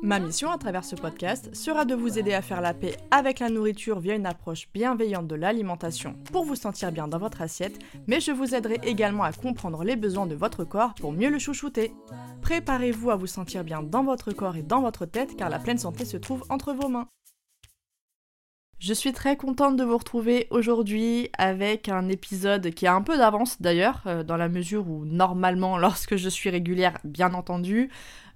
Ma mission à travers ce podcast sera de vous aider à faire la paix avec la nourriture via une approche bienveillante de l'alimentation pour vous sentir bien dans votre assiette, mais je vous aiderai également à comprendre les besoins de votre corps pour mieux le chouchouter. Préparez-vous à vous sentir bien dans votre corps et dans votre tête car la pleine santé se trouve entre vos mains. Je suis très contente de vous retrouver aujourd'hui avec un épisode qui a un peu d'avance d'ailleurs, euh, dans la mesure où normalement, lorsque je suis régulière, bien entendu,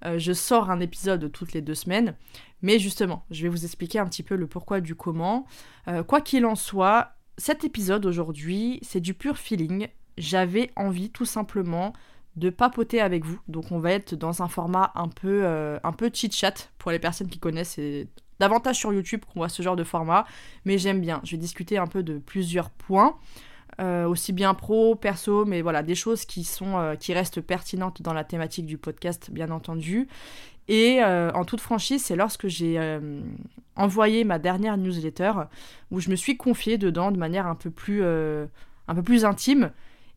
euh, je sors un épisode toutes les deux semaines. Mais justement, je vais vous expliquer un petit peu le pourquoi du comment. Euh, quoi qu'il en soit, cet épisode aujourd'hui, c'est du pur feeling. J'avais envie tout simplement de papoter avec vous. Donc on va être dans un format un peu, un peu chit-chat pour les personnes qui connaissent davantage sur YouTube qu'on voit ce genre de format, mais j'aime bien. Je vais discuter un peu de plusieurs points. Euh, aussi bien pro, perso, mais voilà, des choses qui sont euh, qui restent pertinentes dans la thématique du podcast, bien entendu. Et euh, en toute franchise, c'est lorsque j'ai envoyé ma dernière newsletter où je me suis confiée dedans de manière un peu plus, un peu plus intime.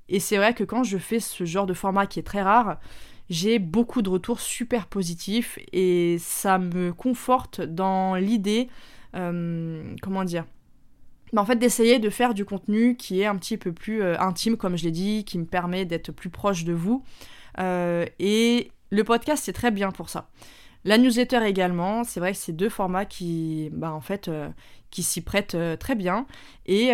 Et c'est vrai que quand je fais ce genre de format qui est très rare, j'ai beaucoup de retours super positifs et ça me conforte dans l'idée, comment dire, bah, en fait d'essayer de faire du contenu qui est un petit peu plus euh, intime, comme je l'ai dit, qui me permet d'être plus proche de vous. Euh, et le podcast, c'est très bien pour ça. La newsletter également, c'est vrai que c'est deux formats qui, bah, qui s'y prêtent très bien. Et,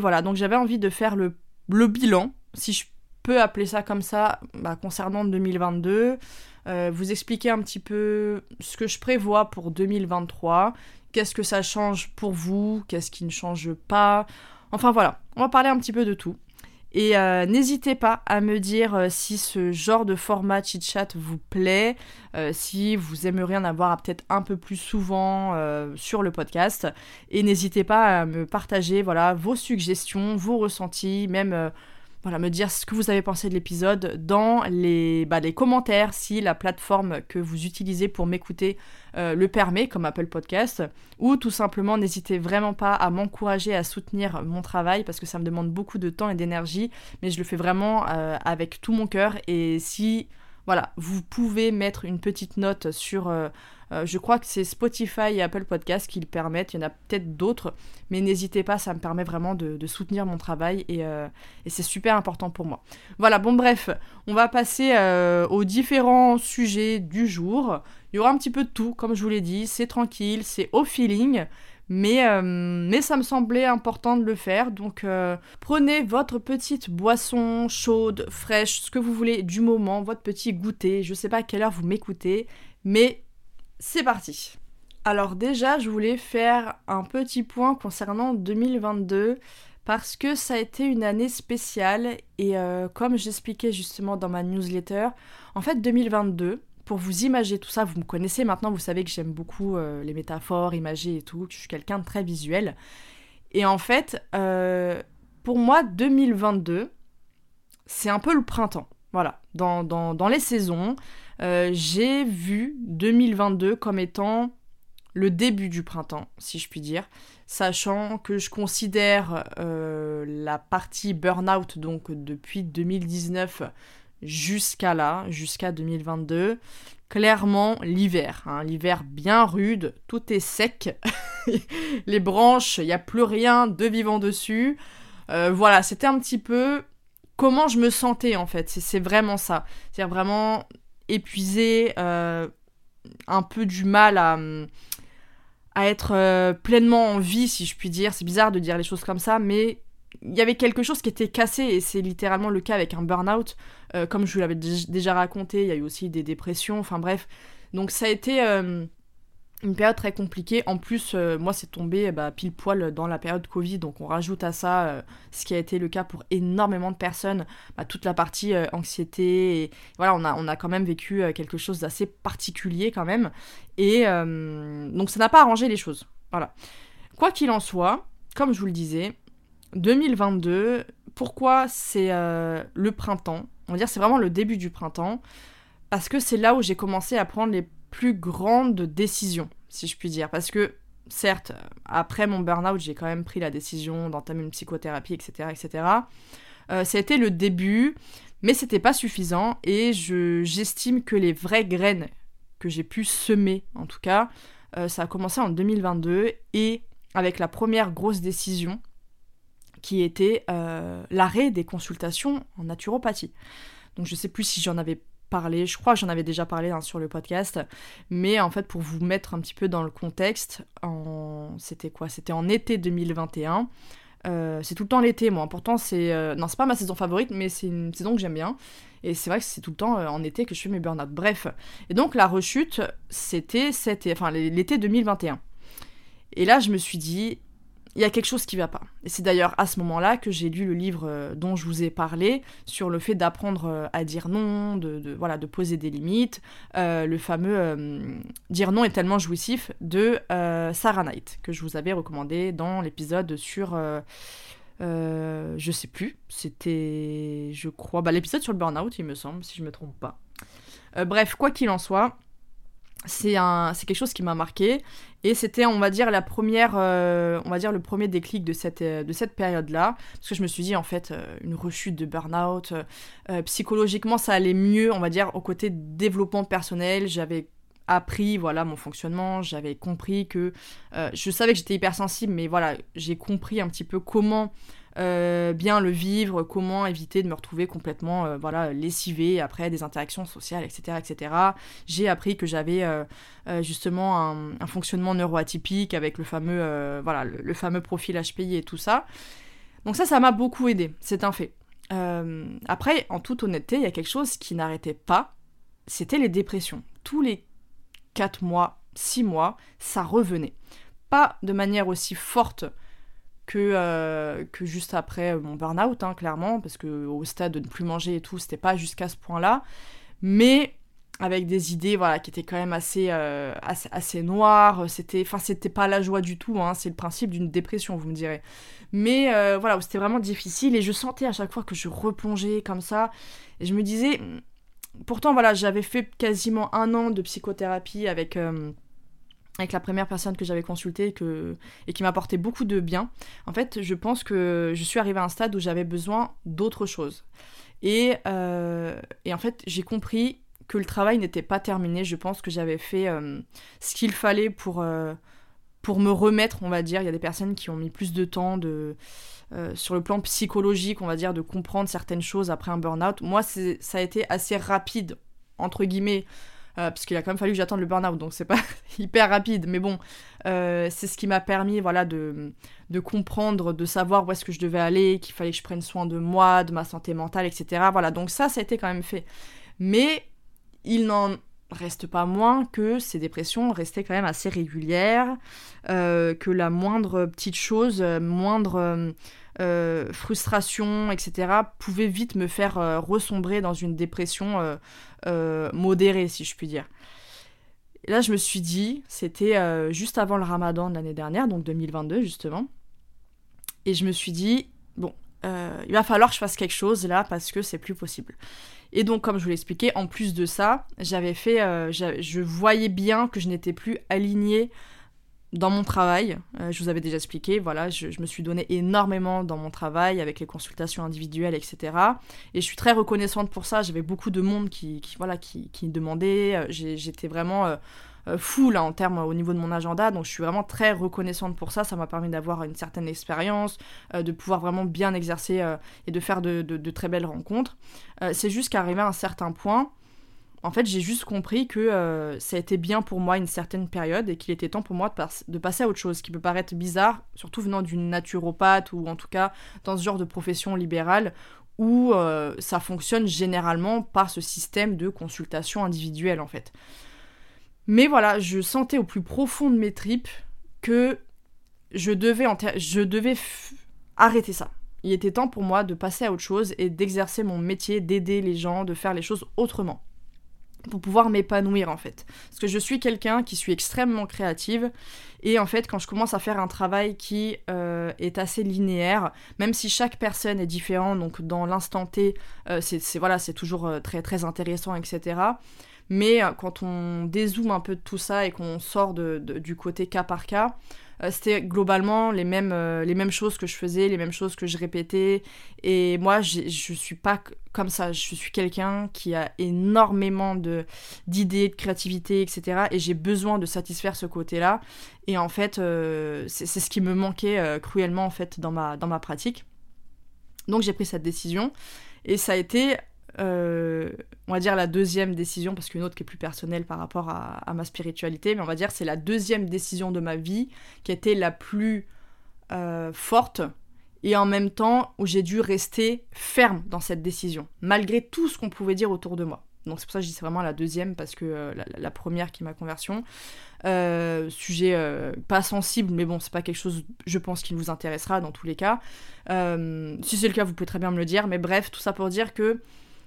voilà, donc j'avais envie de faire le, le bilan, si je peut appeler ça comme ça bah, concernant 2022. Euh, vous expliquer un petit peu ce que je prévois pour 2023. Qu'est-ce que ça change pour vous? Qu'est-ce qui ne change pas? Enfin voilà, on va parler un petit peu de tout. Et euh, n'hésitez pas à me dire euh, si ce genre de format chit-chat vous plaît, si vous aimeriez en avoir peut-être un peu plus souvent sur le podcast. Et n'hésitez pas à me partager voilà, vos suggestions, vos ressentis, même voilà, me dire ce que vous avez pensé de l'épisode dans les, bah, les commentaires si la plateforme que vous utilisez pour m'écouter euh, le permet, comme Apple Podcast, ou tout simplement n'hésitez vraiment pas à m'encourager à soutenir mon travail parce que ça me demande beaucoup de temps et d'énergie, mais je le fais vraiment euh, avec tout mon cœur. Et si voilà, vous pouvez mettre une petite note sur euh, euh, je crois que c'est Spotify et Apple Podcast qui le permettent. Il y en a peut-être d'autres, mais n'hésitez pas, ça me permet vraiment de, soutenir mon travail euh, et, c'est super important pour moi. Voilà, bon bref, on va passer aux différents sujets du jour. Il y aura un petit peu de tout, comme je vous l'ai dit, c'est tranquille, c'est au feeling. Mais, mais, ça me semblait important de le faire. Donc prenez votre petite boisson chaude, fraîche, ce que vous voulez du moment, votre petit goûter. Je sais pas à quelle heure vous m'écoutez, mais c'est parti. Alors déjà, je voulais faire un petit point concernant 2022 parce que ça a été une année spéciale et euh, comme j'expliquais justement dans ma newsletter, en fait 2022, pour vous imager tout ça, vous me connaissez maintenant, vous savez que j'aime beaucoup euh, les métaphores, imager et tout, que je suis quelqu'un de très visuel. Et en fait, euh, pour moi, 2022, c'est un peu le printemps. Voilà, dans, dans les saisons, euh, j'ai vu 2022 comme étant le début du printemps, si je puis dire, sachant que je considère la partie burn-out, donc depuis 2019 jusqu'à là, jusqu'à 2022, clairement l'hiver. Hein. l'hiver bien rude, tout est sec, les branches, il n'y a plus rien de vivant dessus. Euh, voilà, c'était un petit peu comment je me sentais en fait, c'est vraiment ça. C'est vraiment épuisé, euh, un peu du mal à, à être euh, pleinement en vie, si je puis dire. C'est bizarre de dire les choses comme ça, mais il y avait quelque chose qui était cassé, et c'est littéralement le cas avec un burn-out. Euh, comme je vous l'avais déjà raconté, il y a eu aussi des dépressions, enfin bref. Donc ça a été une période très compliquée. En plus, euh, moi, c'est tombé bah, pile poil dans la période Covid, donc on rajoute à ça euh, ce qui a été le cas pour énormément de personnes, bah, toute la partie euh, anxiété. Voilà, on a, on a quand même vécu quelque chose d'assez particulier quand même. Et donc, ça n'a pas arrangé les choses. Voilà. Quoi qu'il en soit, comme je vous le disais, 2022, pourquoi c'est le printemps? On va dire c'est vraiment le début du printemps, parce que c'est là où j'ai commencé à prendre les plus grande décision, si je puis dire. Parce que, certes, après mon burn-out, j'ai quand même pris la décision d'entamer une psychothérapie, etc. etc. Euh, ça a été le début, mais c'était pas suffisant et j'estime que les vraies graines que j'ai pu semer, en tout cas, euh, ça a commencé en 2022 et avec la première grosse décision qui était euh, l'arrêt des consultations en naturopathie. Donc je sais plus si j'en avais parlé, je crois que j'en avais déjà parlé hein, sur le podcast, mais en fait pour vous mettre un petit peu dans le contexte, c'était quoi? C'était en été 2021. Euh, c'est tout le temps l'été, moi. Pourtant, c'est euh, non, pas ma saison favorite, mais c'est une saison que j'aime bien. Et c'est vrai que c'est tout le temps euh, en été que je fais mes burn-out. Bref. Et donc la rechute, c'était enfin l'été 2021. Et là, je me suis dit, il y a quelque chose qui va pas. Et c'est d'ailleurs à ce moment-là que j'ai lu le livre euh, dont je vous ai parlé sur le fait d'apprendre euh, à dire non, de, voilà, de poser des limites, euh, le fameux dire non est tellement jouissif de Sarah Knight que je vous avais recommandé dans l'épisode sur je sais plus, c'était je crois bah, l'épisode sur le burn-out il me semble si je me trompe pas. bref, quoi qu'il en soit, c'est quelque chose qui m'a marqué. Et c'était on va dire la première euh, on va dire le premier déclic de cette euh, de cette période là parce que je me suis dit en fait euh, une rechute de burn-out psychologiquement ça allait mieux on va dire au côté développement personnel. J'avais appris voilà mon fonctionnement. J'avais compris que je savais que j'étais hypersensible mais voilà j'ai compris un petit peu comment euh, bien le vivre, comment éviter de me retrouver complètement euh, voilà, lessivé après des interactions sociales, etc. etc. J'ai appris que j'avais euh, justement un, fonctionnement neuroatypique avec le fameux, voilà, le, fameux profil HPI et tout ça. Donc ça, ça m'a beaucoup aidé, c'est un fait. après, en toute honnêteté, il y a quelque chose qui n'arrêtait pas, c'était les dépressions. Tous les 4 mois, 6 mois, ça revenait. Pas de manière aussi forte que, euh, que juste après mon burn-out, hein, clairement, parce que au stade de ne plus manger et tout, c'était pas jusqu'à ce point-là, mais avec des idées voilà qui étaient quand même assez euh, assez, noires c'était enfin c'était pas la joie du tout hein, c'est le principe d'une dépression vous me direz. Mais euh, voilà c'était vraiment difficile et je sentais à chaque fois que je replongeais comme ça et je me disais pourtant voilà j'avais fait quasiment un an de psychothérapie avec avec la première personne que j'avais consultée et qui m'apportait beaucoup de bien, en fait, je pense que je suis arrivée à un stade où j'avais besoin d'autre chose. Et, euh, en fait, j'ai compris que le travail n'était pas terminé. Je pense que j'avais fait euh, ce qu'il fallait pour, euh, pour me remettre, on va dire. Il y a des personnes qui ont mis plus de temps de, sur le plan psychologique, on va dire, de comprendre certaines choses après un burn-out. Moi, ça a été assez rapide, entre guillemets. Euh, parce qu'il a quand même fallu que j'attende le burn-out, donc c'est pas hyper rapide, mais bon, euh, c'est ce qui m'a permis voilà, de, comprendre, de savoir où est-ce que je devais aller, qu'il fallait que je prenne soin de moi, de ma santé mentale, etc. Voilà, donc ça, ça a été quand même fait. Mais il n'en reste pas moins que ces dépressions restaient quand même assez régulières, euh, que la moindre petite chose, moindre euh, frustration, etc., pouvait vite me faire euh, ressombrer dans une dépression euh, modérée, si je puis dire. Et là, je me suis dit, c'était juste avant le ramadan de l'année dernière, donc 2022 justement, et je me suis dit, bon, il va falloir que je fasse quelque chose là parce que c'est plus possible. Et donc, comme je vous l'expliquais, en plus de ça, j'avais fait, je voyais bien que je n'étais plus alignée dans mon travail, euh, je vous avais déjà expliqué, voilà, je, me suis donné énormément dans mon travail avec les consultations individuelles, etc. Et je suis très reconnaissante pour ça. J'avais beaucoup de monde qui, voilà, qui, qui demandait. Euh, j'étais vraiment euh, full hein, en termes au niveau de mon agenda, donc je suis vraiment très reconnaissante pour ça. Ça m'a permis d'avoir une certaine expérience, de pouvoir vraiment bien exercer et de faire de, de très belles rencontres. C'est juste qu'arrivé à un certain point, en fait, j'ai juste compris que euh, ça a été bien pour moi une certaine période et qu'il était temps pour moi de, passer à autre chose, qui peut paraître bizarre, surtout venant d'une naturopathe ou en tout cas dans ce genre de profession libérale où euh, ça fonctionne généralement par ce système de consultation individuelle en fait. Mais voilà, je sentais au plus profond de mes tripes que je devais arrêter ça. Il était temps pour moi de passer à autre chose et d'exercer mon métier, d'aider les gens, de faire les choses autrement pour pouvoir m'épanouir en fait. Parce que je suis quelqu'un qui suis extrêmement créative et en fait quand je commence à faire un travail qui euh, est assez linéaire, même si chaque personne est différente, donc dans l'instant T, euh, c'est voilà, c'est toujours euh, très très intéressant, etc. Mais quand on dézoome un peu de tout ça et qu'on sort du côté cas par cas, c'était globalement les mêmes, euh, les mêmes choses que je faisais, les mêmes choses que je répétais. Et moi, je suis pas comme ça. Je suis quelqu'un qui a énormément d'idées, de, créativité, etc. Et j'ai besoin de satisfaire ce côté-là. Et en fait, euh, c'est ce qui me manquait cruellement en fait dans ma, dans ma pratique. Donc j'ai pris cette décision. Et ça a été euh, on va dire la deuxième décision, parce qu'une autre qui est plus personnelle par rapport à, ma spiritualité, mais on va dire c'est la deuxième décision de ma vie qui été la plus euh, forte et en même temps où j'ai dû rester ferme dans cette décision, malgré tout ce qu'on pouvait dire autour de moi. Donc c'est pour ça que je dis c'est vraiment la deuxième, parce que euh, la, première qui est ma conversion. sujet pas sensible, mais bon, c'est pas quelque chose, je pense, qui vous intéressera dans tous les cas. si c'est le cas, vous pouvez très bien me le dire, mais bref, tout ça pour dire que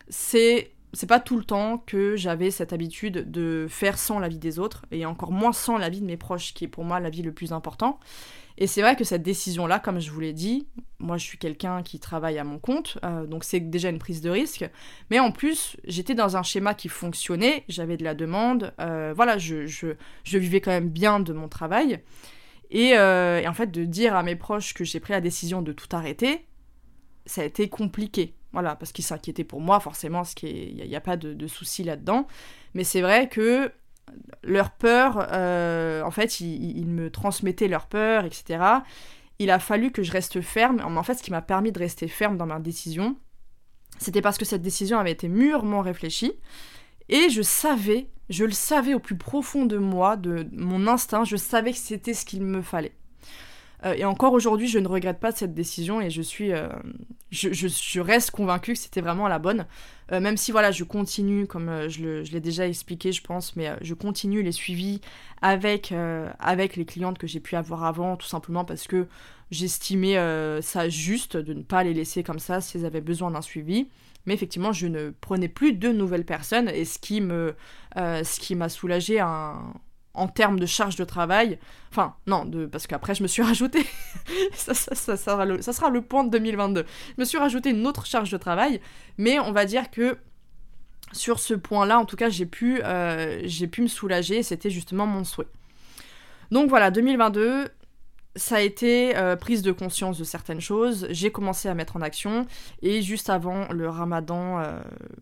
c'est c'est pas tout le temps que j'avais cette habitude de faire sans l'avis des autres, et encore moins sans l'avis de mes proches, qui est pour moi l'avis le plus important. Et c'est vrai que cette décision-là, comme je vous l'ai dit, moi je suis quelqu'un qui travaille à mon compte, euh, donc c'est déjà une prise de risque. Mais en plus, j'étais dans un schéma qui fonctionnait, j'avais de la demande, euh, voilà, je, je, vivais quand même bien de mon travail. Euh, et en fait, de dire à mes proches que j'ai pris la décision de tout arrêter, ça a été compliqué. Voilà, parce qu'ils s'inquiétaient pour moi, forcément, il n'y a, pas de, souci là-dedans. Mais c'est vrai que leur peur, euh, en fait, ils, me transmettaient leur peur, etc. Il a fallu que je reste ferme. En fait, ce qui m'a permis de rester ferme dans ma décision, c'était parce que cette décision avait été mûrement réfléchie. Et je savais, je le savais au plus profond de moi, de mon instinct, je savais que c'était ce qu'il me fallait. Euh, et encore aujourd'hui, je ne regrette pas cette décision et je suis, euh, je, reste convaincue que c'était vraiment la bonne. Euh, même si voilà, je continue, comme je l'ai déjà expliqué, je pense, mais je continue les suivis avec, avec les clientes que j'ai pu avoir avant, tout simplement parce que j'estimais ça juste de ne pas les laisser comme ça si elles avaient besoin d'un suivi. Mais effectivement, je ne prenais plus de nouvelles personnes et ce qui me, ce qui m'a soulagé un en termes de charge de travail. Enfin, non, parce qu'après, je me suis rajouté. ça, ça, sera le, ça, sera le, point de 2022. Je me suis rajouté une autre charge de travail, mais on va dire que sur ce point-là, en tout cas, j'ai pu, euh, j'ai pu me soulager. C'était justement mon souhait. Donc voilà, 2022, ça a été euh, prise de conscience de certaines choses. J'ai commencé à mettre en action. Et juste avant le ramadan euh,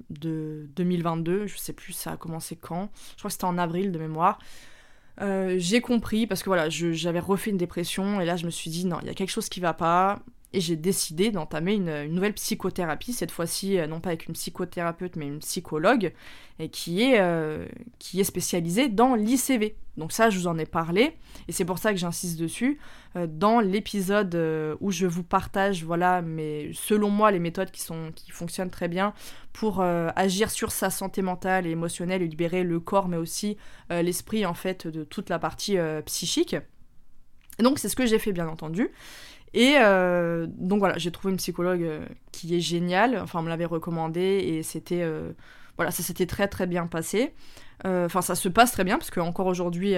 de 2022, je sais plus ça a commencé quand, je crois que c'était en avril de mémoire, euh, j'ai compris parce que voilà, j'avais refait une dépression et là je me suis dit non, il y a quelque chose qui va pas et j'ai décidé d'entamer une, nouvelle psychothérapie, cette fois-ci euh, non pas avec une psychothérapeute mais une psychologue et qui est, euh, qui est spécialisée dans l'ICV. Donc ça je vous en ai parlé et c'est pour ça que j'insiste dessus dans l'épisode où je vous partage voilà mais selon moi les méthodes qui sont qui fonctionnent très bien pour euh, agir sur sa santé mentale et émotionnelle et libérer le corps mais aussi euh, l'esprit en fait de toute la partie euh, psychique. Donc c'est ce que j'ai fait bien entendu. Et donc voilà, j'ai trouvé une psychologue qui est géniale, enfin on me l'avait recommandé et c'était voilà, ça s'était très très bien passé. Enfin, ça se passe très bien parce que encore aujourd'hui,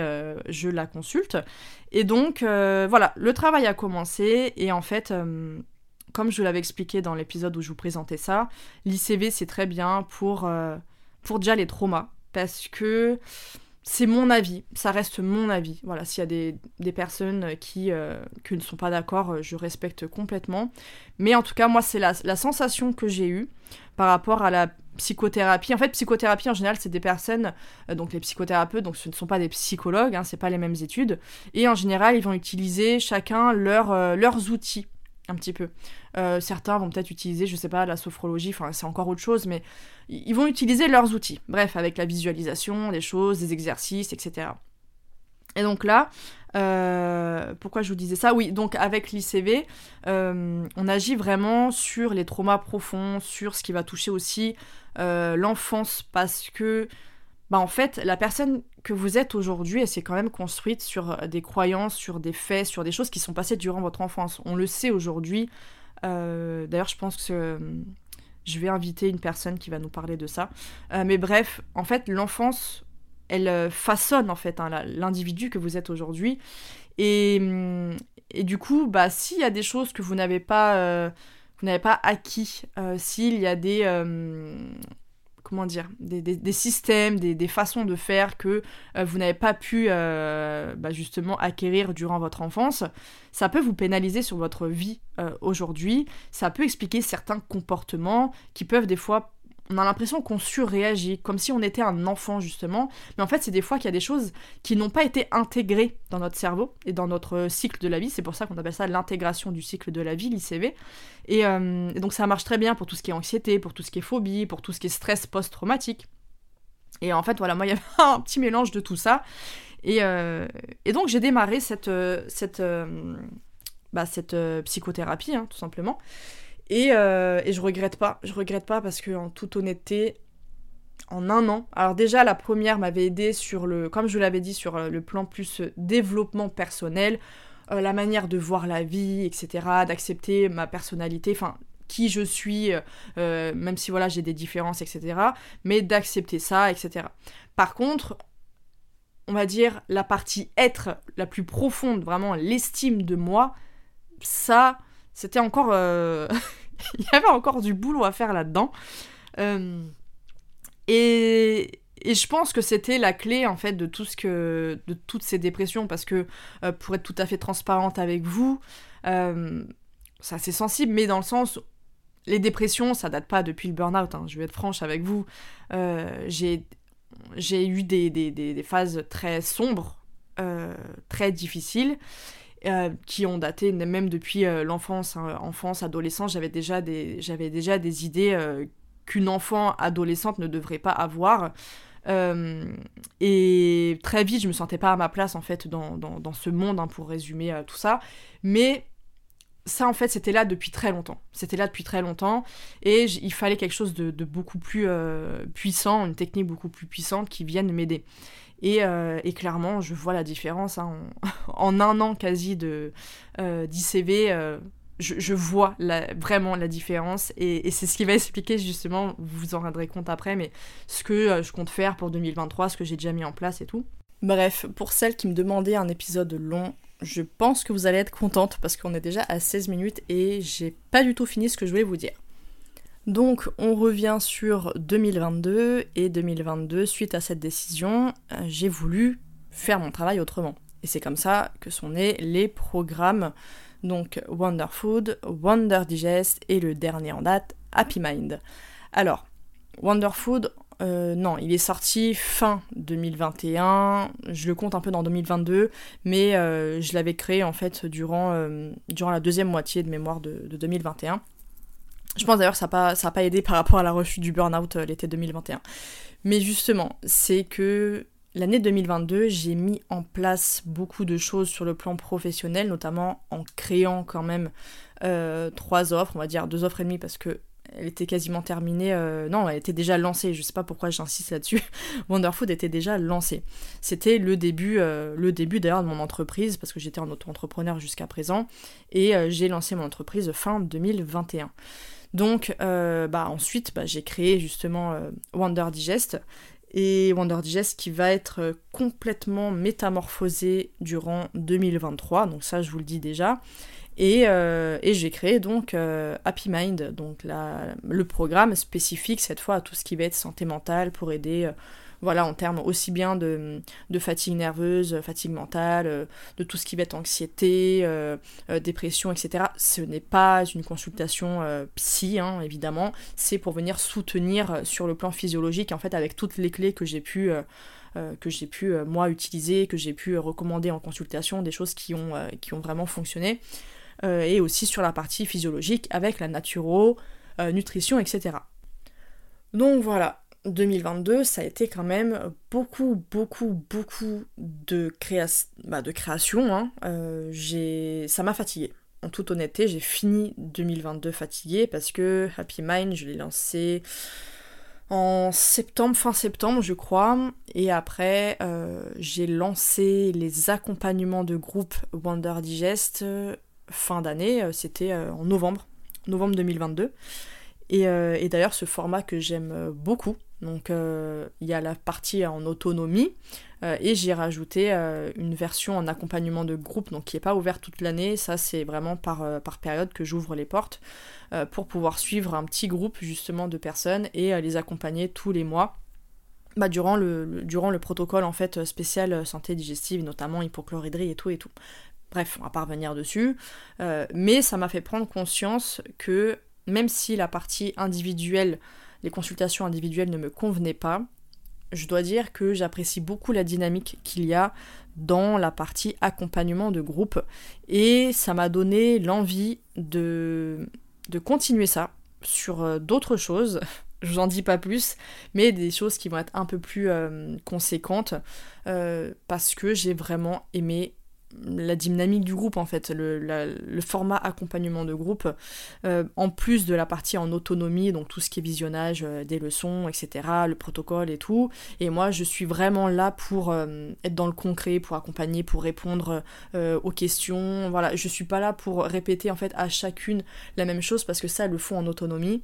je la consulte. Et donc, voilà, le travail a commencé et en fait, comme je l'avais expliqué dans l'épisode où je vous présentais ça, l'ICV c'est très bien pour, euh, pour déjà les traumas. Parce que c'est mon avis, ça reste mon avis. Voilà, s'il y a des, personnes qui, euh, ne sont pas d'accord, je respecte complètement. Mais en tout cas, moi, c'est la, sensation que j'ai eue par rapport à la psychothérapie. En fait, psychothérapie en général, c'est des personnes, euh, donc les psychothérapeutes, donc ce ne sont pas des psychologues, hein, c'est pas les mêmes études. Et en général, ils vont utiliser chacun leurs outils un petit peu. Euh, certains vont peut-être utiliser, je sais pas, la sophrologie, enfin c'est encore autre chose, mais ils vont utiliser leurs outils. Bref, avec la visualisation des choses, des exercices, etc. Et donc là, euh, pourquoi je vous disais ça? Oui, donc avec l'ICV, euh, on agit vraiment sur les traumas profonds, sur ce qui va toucher aussi l'enfance, parce que bah en fait, la personne que vous êtes aujourd'hui, elle s'est quand même construite sur des croyances, sur des faits, sur des choses qui sont passées durant votre enfance. On le sait aujourd'hui. Euh, d'ailleurs, je pense que je vais inviter une personne qui va nous parler de ça. Euh, mais bref, en fait, l'enfance, elle euh, façonne en fait hein, l'individu que vous êtes aujourd'hui. Et, hum, et, du coup, bah, s'il y a des choses que vous n'avez pas, vous n'avez pas acquis, s'il y a des comment dire, des, systèmes, des, façons de faire que euh, vous n'avez pas pu euh, bah, justement acquérir durant votre enfance, ça peut vous pénaliser sur votre vie euh, aujourd'hui, ça peut expliquer certains comportements qui peuvent des fois on a l'impression qu'on surréagit, comme si on était un enfant justement. Mais en fait, c'est des fois qu'il y a des choses qui n'ont pas été intégrées dans notre cerveau et dans notre cycle de la vie. C'est pour ça qu'on appelle ça l'intégration du cycle de la vie, l'ICV. Euh, et, donc ça marche très bien pour tout ce qui est anxiété, pour tout ce qui est phobie, pour tout ce qui est stress post-traumatique. Et en fait, voilà, moi, il y avait un petit mélange de tout ça. Et, euh, donc j'ai démarré cette, euh, bah, psychothérapie, hein, tout simplement. Euh, et, je regrette pas. Je regrette pas parce que, en toute honnêteté, en un an. Alors déjà, la première m'avait aidé sur le, comme je l'avais dit, sur euh, le plan plus euh, développement personnel, la manière de voir la vie, etc., d'accepter ma personnalité, enfin qui je suis, même si voilà j'ai des différences, etc., mais d'accepter ça, etc. Par contre, on va dire la partie être la plus profonde, vraiment l'estime de moi, ça, c'était encore. Euh, il y avait encore du boulot à faire là-dedans. Euh, et, et, je pense que c'était la clé en fait de tout ce que de toutes ces dépressions parce que euh, pour être tout à fait transparente avec vous, c'est assez sensible, mais dans le sens les dépressions, ça date pas depuis le burn-out. Hein, je vais être franche avec vous. j'ai j'ai eu des, des, des, phases très sombres, très difficiles. Euh, qui ont daté même depuis euh, l'enfance, hein, enfance, adolescence. J'avais déjà des, j'avais idées euh, qu'une enfant adolescente ne devrait pas avoir. et très vite, je me sentais pas à ma place en fait dans, dans, ce monde, hein, pour résumer tout ça. Mais ça en fait c'était là depuis très longtemps. C'était là depuis très longtemps et il fallait quelque chose de beaucoup plus puissant, une technique beaucoup plus puissante qui vienne m'aider. Euh, et, clairement, je vois la différence. Hein. en, un an quasi de euh, d'ICV, euh, je, vois vraiment la différence. Et, c'est ce qui va expliquer justement, vous vous en rendrez compte après, mais ce que je compte faire pour 2023, ce que j'ai déjà mis en place et tout. Bref, pour celles qui me demandaient un épisode long, je pense que vous allez être contente parce qu'on est déjà à 16 minutes et j'ai pas du tout fini ce que je voulais vous dire. Donc on revient sur 2022 et 2022, suite à cette décision, euh, j'ai voulu faire mon travail autrement. Et c'est comme ça que sont nés les programmes, donc Wonder Food, Wonder Digest et le dernier en date, Happy Mind. Alors, Wonder Food, euh, non, il est sorti fin 2021, je le compte un peu dans 2022, mais euh, je l'avais créé en fait durant, durant la deuxième moitié de mémoire de 2021. Je pense d'ailleurs que ça n'a pas, pas aidé par rapport à la rechute du burn-out euh, l'été 2021. Mais justement, c'est que l'année 2022, j'ai mis en place beaucoup de choses sur le plan professionnel, notamment en créant quand même euh, trois offres, on va dire deux offres et demie parce que elle était quasiment terminée. Euh, non, elle était déjà lancée. Je sais pas pourquoi j'insiste là-dessus. Wonderfood était déjà lancée. C'était le début, le début d'ailleurs de mon entreprise parce que j'étais en auto-entrepreneur jusqu'à présent et j'ai lancé mon entreprise fin 2021. Donc euh, bah, ensuite bah, j'ai créé justement euh, Wonder Digest et Wonder Digest qui va être complètement métamorphosé durant 2023, donc ça je vous le dis déjà. Et, euh, j'ai créé donc Happy Mind, donc le programme spécifique cette fois à tout ce qui va être santé mentale pour aider voilà, en termes aussi bien de, fatigue nerveuse, fatigue mentale, euh, de tout ce qui va être anxiété, euh, euh, dépression, etc. Ce n'est pas une consultation psy, hein, évidemment, c'est pour venir soutenir sur le plan physiologique, en fait, avec toutes les clés que j'ai pu... que j'ai pu moi utiliser, que j'ai pu recommander en consultation, des choses qui ont vraiment fonctionné, et aussi sur la partie physiologique avec la naturo, nutrition, etc. Donc voilà, 2022, ça a été quand même beaucoup, beaucoup, beaucoup de, bah, de création. Hein. Euh, ça m'a fatigué. En toute honnêteté, j'ai fini 2022 fatigué parce que Happy Mind, je l'ai lancé en septembre, fin septembre, je crois. Et après, euh, j'ai lancé les accompagnements de groupe Wonder Digest euh, fin d'année. C'était en novembre, novembre 2022. Et, et d'ailleurs, ce format que j'aime beaucoup. Donc, il y a la partie en autonomie euh, et j'ai rajouté euh, une version en accompagnement de groupe, donc qui n'est pas ouverte toute l'année. Ça, c'est vraiment par, euh, par période que j'ouvre les portes pour pouvoir suivre un petit groupe justement de personnes et les accompagner tous les mois. Bah, durant, le, durant le protocole en fait spécial santé digestive, notamment hypochloridrie et tout et tout. Bref, on va pas revenir dessus. mais ça m'a fait prendre conscience que même si la partie individuelle, les consultations individuelles ne me convenaient pas, je dois dire que j'apprécie beaucoup la dynamique qu'il y a dans la partie accompagnement de groupe et ça m'a donné l'envie de, de continuer ça sur euh, d'autres choses. Je vous en dis pas plus, mais des choses qui vont être un peu plus euh, conséquentes euh, parce que j'ai vraiment aimé la dynamique du groupe en fait, le, format accompagnement de groupe, euh, en plus de la partie en autonomie, donc tout ce qui est visionnage euh, des leçons, etc., le protocole et tout. Et moi, je suis vraiment là pour euh, être dans le concret, pour accompagner, pour répondre aux questions. Voilà, je suis pas là pour répéter en fait à chacune la même chose parce que ça, le font en autonomie.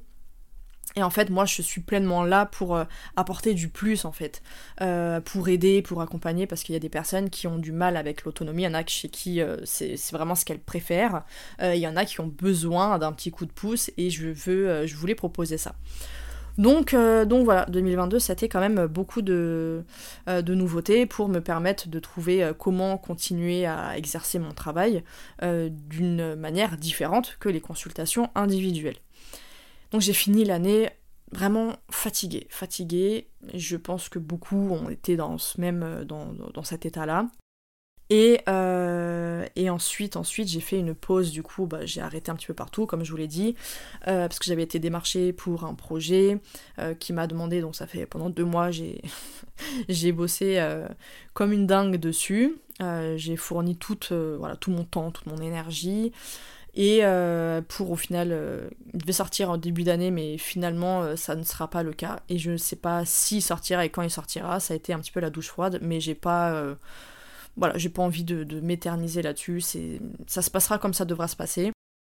Et en fait, moi, je suis pleinement là pour euh, apporter du plus, en fait, euh, pour aider, pour accompagner, parce qu'il y a des personnes qui ont du mal avec l'autonomie, il y en a chez qui euh, c'est vraiment ce qu'elles préfèrent, il y en a qui ont besoin d'un petit coup de pouce, et je, veux, je voulais proposer ça. Donc, donc voilà, 2022, c'était quand même beaucoup de, de, nouveautés pour me permettre de trouver comment continuer à exercer mon travail d'une manière différente que les consultations individuelles. Donc j'ai fini l'année vraiment fatiguée, fatiguée. Je pense que beaucoup ont été dans ce même euh, dans, cet état-là. Et, euh, et, ensuite, ensuite j'ai fait une pause, du coup, bah, j'ai arrêté un petit peu partout, comme je vous l'ai dit, euh, parce que j'avais été démarchée pour un projet qui m'a demandé, donc ça fait pendant deux mois, j'ai, j'ai bossé comme une dingue dessus. j'ai fourni toute, voilà, tout mon temps, toute mon énergie. Et euh, pour au final, euh, il devait sortir en début d'année, mais finalement euh, ça ne sera pas le cas. Et je ne sais pas s'il sortira et quand il sortira. Ça a été un petit peu la douche froide, mais j'ai pas, voilà, j'ai pas envie de, de m'éterniser là-dessus. C'est, ça se passera comme ça devra se passer,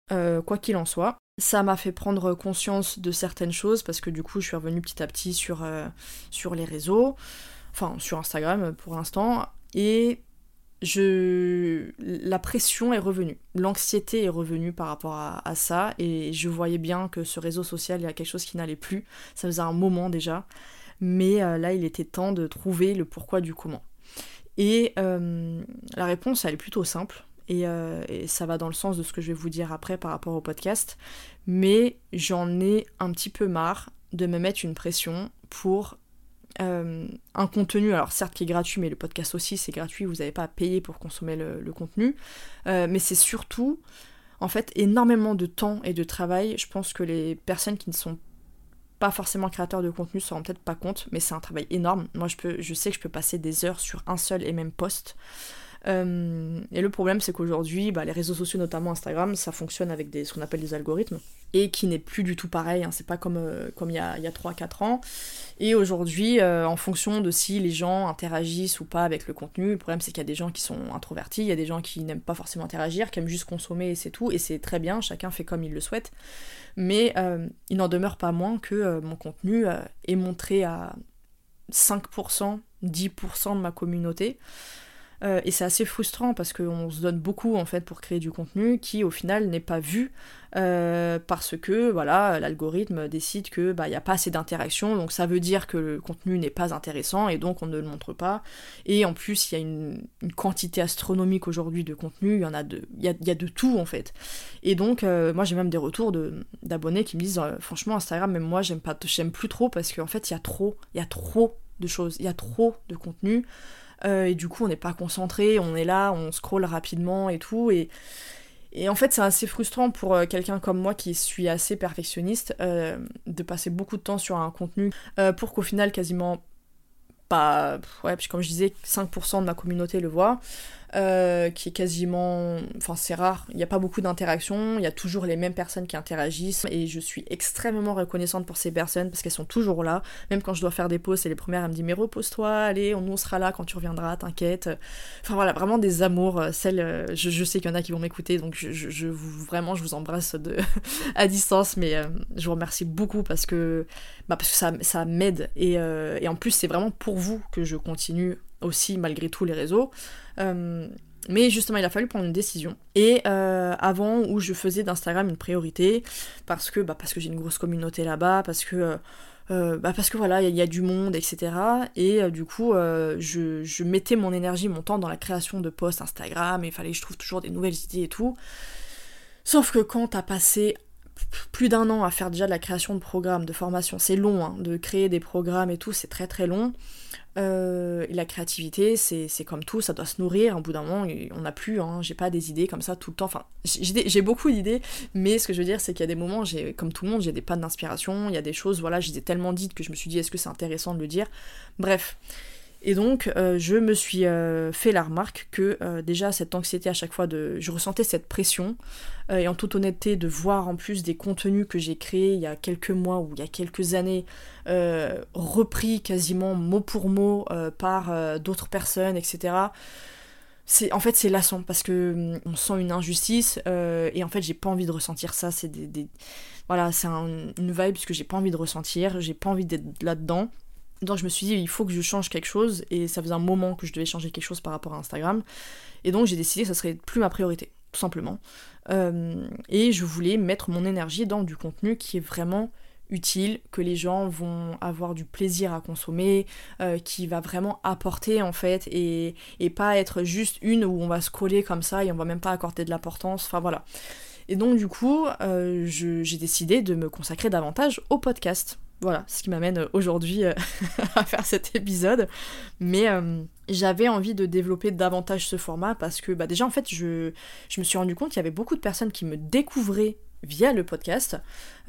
quoi qu'il en soit. Ça m'a fait prendre conscience de certaines choses parce que du coup, je suis revenue petit à petit sur, sur les réseaux, enfin sur Instagram pour l'instant, et je la pression est revenue, l'anxiété est revenue par rapport à, ça. Et je voyais bien que ce réseau social il y a quelque chose qui n'allait plus, ça faisait un moment déjà, mais euh, là il était temps de trouver le pourquoi du comment. Et euh, la réponse elle est plutôt simple. Euh, et, ça va dans le sens de ce que je vais vous dire après par rapport au podcast, mais j'en ai un petit peu marre de me mettre une pression pour euh, un contenu, alors certes qui est gratuit, mais le podcast aussi c'est gratuit, vous n'avez pas à payer pour consommer le, contenu, euh, mais c'est surtout en fait énormément de temps et de travail. Je pense que les personnes qui ne sont pas forcément créateurs de contenu se rendent peut-être pas compte, mais c'est un travail énorme. Moi je, peux, je sais que je peux passer des heures sur un seul et même post. Euh, et le problème, c'est qu'aujourd'hui, bah, les réseaux sociaux, notamment Instagram, ça fonctionne avec des, ce qu'on appelle des algorithmes, et qui n'est plus du tout pareil, hein, c'est pas comme, euh, comme il y a, a 3-4 ans. Et aujourd'hui, euh, en fonction de si les gens interagissent ou pas avec le contenu, le problème c'est qu'il y a des gens qui sont introvertis, il y a des gens qui n'aiment pas forcément interagir, qui aiment juste consommer et c'est tout, et c'est très bien, chacun fait comme il le souhaite. Mais il n'en demeure pas moins que mon contenu est montré à 5%, 10% de ma communauté. Euh, et c'est assez frustrant parce qu'on se donne beaucoup en fait pour créer du contenu qui au final n'est pas vu euh, parce que voilà l'algorithme décide que bah il y a pas assez d'interaction donc ça veut dire que le contenu n'est pas intéressant et donc on ne le montre pas. Et en plus il y a une, quantité astronomique aujourd'hui de contenu. Il y en a de il y a, de tout en fait. Et donc euh, moi j'ai même des retours d'abonnés qui me disent franchement Instagram même moi j'aime pas j'aime plus trop parce qu'en fait il y a trop il y a trop de choses. Il y a trop de contenu euh, et du coup, on n'est pas concentré, on est là, on scrolle rapidement et tout. Et, en fait, c'est assez frustrant pour euh, quelqu'un comme moi qui suis assez perfectionniste euh, de passer beaucoup de temps sur un contenu pour qu'au final, quasiment pas. Ouais, comme je disais, 5% de ma communauté le voit. Euh, qui est quasiment... Enfin c'est rare, il n'y a pas beaucoup d'interactions, il y a toujours les mêmes personnes qui interagissent et je suis extrêmement reconnaissante pour ces personnes parce qu'elles sont toujours là. Même quand je dois faire des pauses, c'est les premières à me dire mais repose-toi, allez, on, sera là quand tu reviendras, t'inquiète. Enfin voilà, vraiment des amours. Euh, celles, euh, je, sais qu'il y en a qui vont m'écouter, donc je, vous, vraiment je vous embrasse de, à distance, mais je vous remercie beaucoup parce que, bah, parce que ça, ça m'aide et, et en plus c'est vraiment pour vous que je continue aussi malgré tout les réseaux. Euh, mais justement, il a fallu prendre une décision. Et euh, avant, où je faisais d'Instagram une priorité, parce que, bah, que j'ai une grosse communauté là-bas, parce que, euh, bah, parce que voilà, il y, a du monde, etc. Et du coup, je, je, mettais mon énergie, mon temps dans la création de posts Instagram, et il fallait que je trouve toujours des nouvelles idées et tout. Sauf que quand t'as passé plus d'un an à faire déjà de la création de programmes, de formation, c'est long, hein, de créer des programmes et tout, c'est très très long. Euh, la créativité, c'est comme tout, ça doit se nourrir. Au bout d'un moment, on n'a plus, hein, j'ai pas des idées comme ça tout le temps. Enfin, j'ai beaucoup d'idées, mais ce que je veux dire, c'est qu'il y a des moments, comme tout le monde, j'ai des pannes d'inspiration. Il y a des choses, voilà, je les ai tellement dites que je me suis dit, est-ce que c'est intéressant de le dire? Bref. Et donc, euh, je me suis euh, fait la remarque que euh, déjà, cette anxiété à chaque fois, de, je ressentais cette pression, et en toute honnêteté, de voir en plus des contenus que j'ai créés il y a quelques mois ou il y a quelques années, repris quasiment mot pour mot par d'autres personnes, etc. C'est, en fait, c'est lassant parce que hum, on sent une injustice, et en fait, j'ai pas envie de ressentir ça. C'est des, voilà, c'est une vibe que j'ai pas envie de ressentir, j'ai pas envie d'être là-dedans. Donc je me suis dit, il faut que je change quelque chose, et ça faisait un moment que je devais changer quelque chose par rapport à Instagram. Et donc j'ai décidé que ça serait plus ma priorité, tout simplement. Euh, et je voulais mettre mon énergie dans du contenu qui est vraiment utile, que les gens vont avoir du plaisir à consommer, euh, qui va vraiment apporter en fait, et, pas être juste une où on va scroller comme ça et on va même pas accorder de l'importance, enfin voilà. Et donc du coup, euh, j'ai décidé de me consacrer davantage au podcast. Voilà, ce qui m'amène euh, aujourd'hui euh, à faire cet épisode. Mais euh, j'avais envie de développer davantage ce format parce que bah, déjà en fait je, me suis rendu compte qu'il y avait beaucoup de personnes qui me découvraient via le podcast.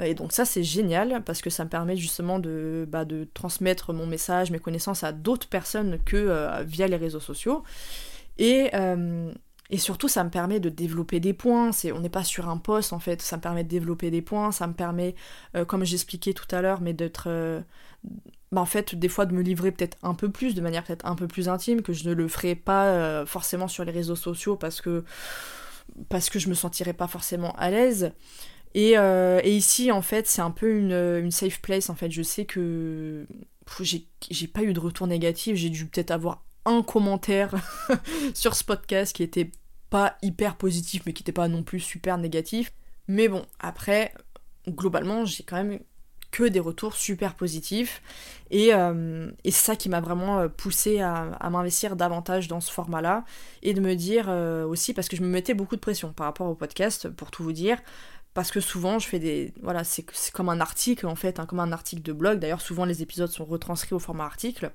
Et donc ça c'est génial parce que ça me permet justement de, bah, de transmettre mon message, mes connaissances à d'autres personnes que via les réseaux sociaux. Et, et surtout, ça me permet de développer des points. C'est, on n'est pas sur un poste en fait. Ça me permet de développer des points. Ça me permet, euh, comme j'expliquais tout à l'heure, mais d'être, euh, bah, en fait, des fois de me livrer peut-être un peu plus, de manière peut-être un peu plus intime, que je ne le ferai pas euh, forcément sur les réseaux sociaux parce que parce que je me sentirais pas forcément à l'aise. Et, ici, en fait, c'est un peu une, une, safe place. En fait, je sais que j'ai pas eu de retour négatif. J'ai dû peut-être avoir un commentaire sur ce podcast qui était pas hyper positif, mais qui n'était pas non plus super négatif. Mais bon, après, globalement, j'ai quand même que des retours super positifs. Et, euh, c'est ça qui m'a vraiment euh, poussé à, m'investir davantage dans ce format-là. Et de me dire euh, aussi, parce que je me mettais beaucoup de pression par rapport au podcast, pour tout vous dire. Parce que souvent, je fais des. Voilà, c'est comme un article en fait, hein, comme un article de blog. D'ailleurs, souvent, les épisodes sont retranscrits au format article.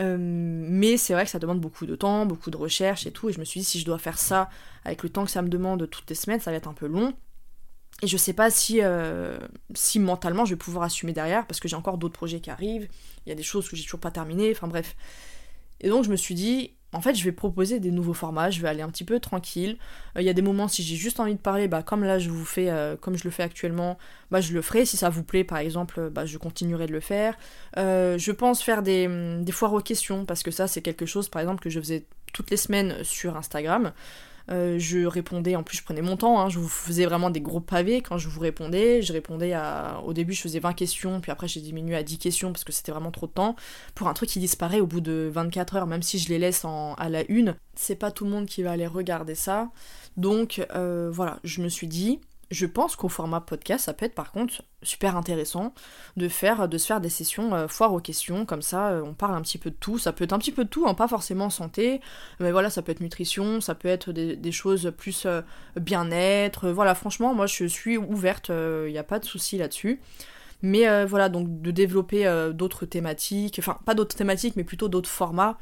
Euh, mais c'est vrai que ça demande beaucoup de temps, beaucoup de recherche et tout. Et je me suis dit, si je dois faire ça avec le temps que ça me demande toutes les semaines, ça va être un peu long. Et je sais pas si, euh, si mentalement je vais pouvoir assumer derrière, parce que j'ai encore d'autres projets qui arrivent, il y a des choses que j'ai toujours pas terminées, enfin bref. Et donc je me suis dit, en fait, je vais proposer des nouveaux formats, je vais aller un petit peu tranquille. Euh, il y a des moments, si j'ai juste envie de parler, bah, comme là, je vous fais, euh, comme je le fais actuellement, bah, je le ferai. Si ça vous plaît, par exemple, bah, je continuerai de le faire. Euh, je pense faire des, des foires aux questions, parce que ça, c'est quelque chose, par exemple, que je faisais toutes les semaines sur Instagram. Euh, je répondais, en plus je prenais mon temps, hein, je vous faisais vraiment des gros pavés quand je vous répondais. Je répondais à. Au début, je faisais 20 questions, puis après j'ai diminué à 10 questions parce que c'était vraiment trop de temps. Pour un truc qui disparaît au bout de 24 heures, même si je les laisse à la une, c'est pas tout le monde qui va aller regarder ça. Donc euh, voilà, je me suis dit, je pense qu'au format podcast, ça peut être par contre super intéressant de faire, de se faire des sessions euh, foire aux questions, comme ça euh, on parle un petit peu de tout, ça peut être un petit peu de tout, hein, pas forcément santé, mais voilà, ça peut être nutrition, ça peut être des, choses plus euh, bien-être, voilà, franchement, moi je suis ouverte, il n'y a pas de souci là-dessus. Mais voilà, donc de développer d'autres thématiques, enfin pas d'autres thématiques, mais plutôt d'autres formats.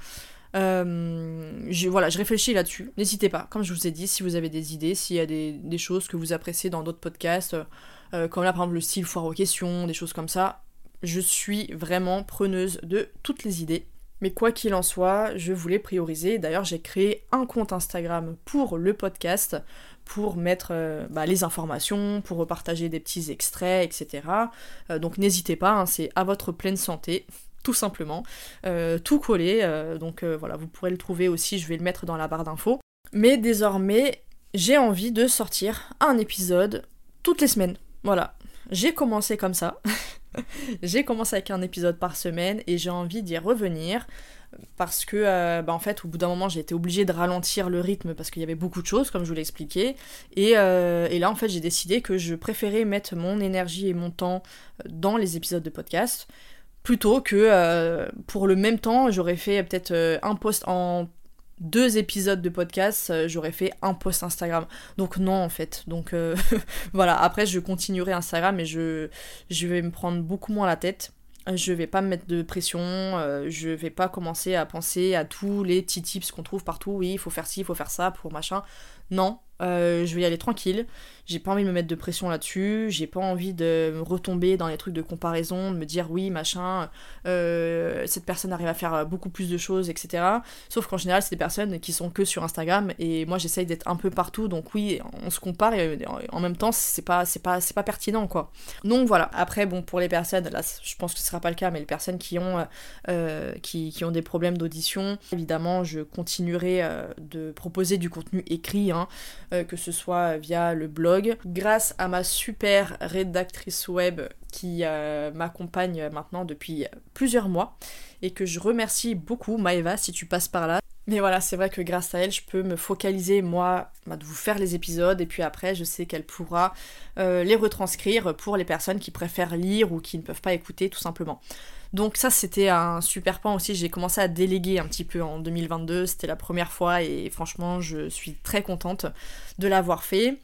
Euh, je, voilà, je réfléchis là-dessus. N'hésitez pas, comme je vous ai dit, si vous avez des idées, s'il y a des, choses que vous appréciez dans d'autres podcasts, euh, comme là par exemple le style foire aux questions, des choses comme ça, je suis vraiment preneuse de toutes les idées. Mais quoi qu'il en soit, je voulais prioriser. D'ailleurs, j'ai créé un compte Instagram pour le podcast, pour mettre euh, bah, les informations, pour repartager des petits extraits, etc. Euh, donc n'hésitez pas, hein, c'est à votre pleine santé tout simplement, euh, tout collé, donc voilà, vous pourrez le trouver aussi, je vais le mettre dans la barre d'infos. Mais désormais, j'ai envie de sortir un épisode toutes les semaines. Voilà, j'ai commencé comme ça. j'ai commencé avec un épisode par semaine et j'ai envie d'y revenir parce que euh, bah, en fait au bout d'un moment j'ai été obligée de ralentir le rythme parce qu'il y avait beaucoup de choses comme je vous l'ai expliqué euh, et, là en fait j'ai décidé que je préférais mettre mon énergie et mon temps dans les épisodes de podcast plutôt que euh, pour le même temps j'aurais fait peut-être un post en deux épisodes de podcast, euh, j'aurais fait un post Instagram. Donc non en fait. Donc euh, voilà, après je continuerai Instagram et je, je vais me prendre beaucoup moins la tête. Je vais pas me mettre de pression, euh, je vais pas commencer à penser à tous les petits tips qu'on trouve partout. Oui, il faut faire ci, il faut faire ça pour machin. Non, euh, je vais y aller tranquille. J'ai pas envie de me mettre de pression là-dessus. J'ai pas envie de me retomber dans les trucs de comparaison, de me dire oui, machin, euh, cette personne arrive à faire beaucoup plus de choses, etc. Sauf qu'en général, c'est des personnes qui sont que sur Instagram et moi j'essaye d'être un peu partout. Donc oui, on se compare et en même temps, c'est pas, c'est pas, c'est pas pertinent quoi. Donc voilà. Après, bon, pour les personnes, là, je pense que ce sera pas le cas, mais les personnes qui ont, euh, qui, qui, ont des problèmes d'audition, évidemment, je continuerai de proposer du contenu écrit. Hein, euh, que ce soit via le blog, grâce à ma super rédactrice web qui euh, m'accompagne maintenant depuis plusieurs mois et que je remercie beaucoup, Maeva, si tu passes par là. Mais voilà, c'est vrai que grâce à elle, je peux me focaliser, moi, bah, de vous faire les épisodes, et puis après, je sais qu'elle pourra euh, les retranscrire pour les personnes qui préfèrent lire ou qui ne peuvent pas écouter, tout simplement. Donc ça c'était un super point aussi, j'ai commencé à déléguer un petit peu en 2022, c'était la première fois et franchement je suis très contente de l'avoir fait.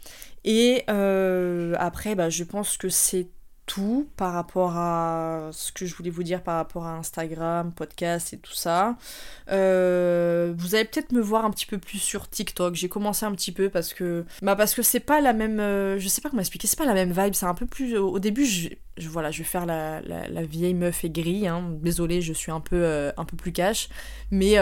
Et euh, après bah, je pense que c'est tout par rapport à ce que je voulais vous dire par rapport à Instagram, podcast et tout ça. Euh, vous allez peut-être me voir un petit peu plus sur TikTok. J'ai commencé un petit peu parce que bah parce que c'est pas la même euh, je sais pas comment expliquer, c'est pas la même vibe, c'est un peu plus au début je, voilà, je vais faire la, la, vieille meuf aigrie hein. Désolée, je suis un peu euh, un peu plus cash, mais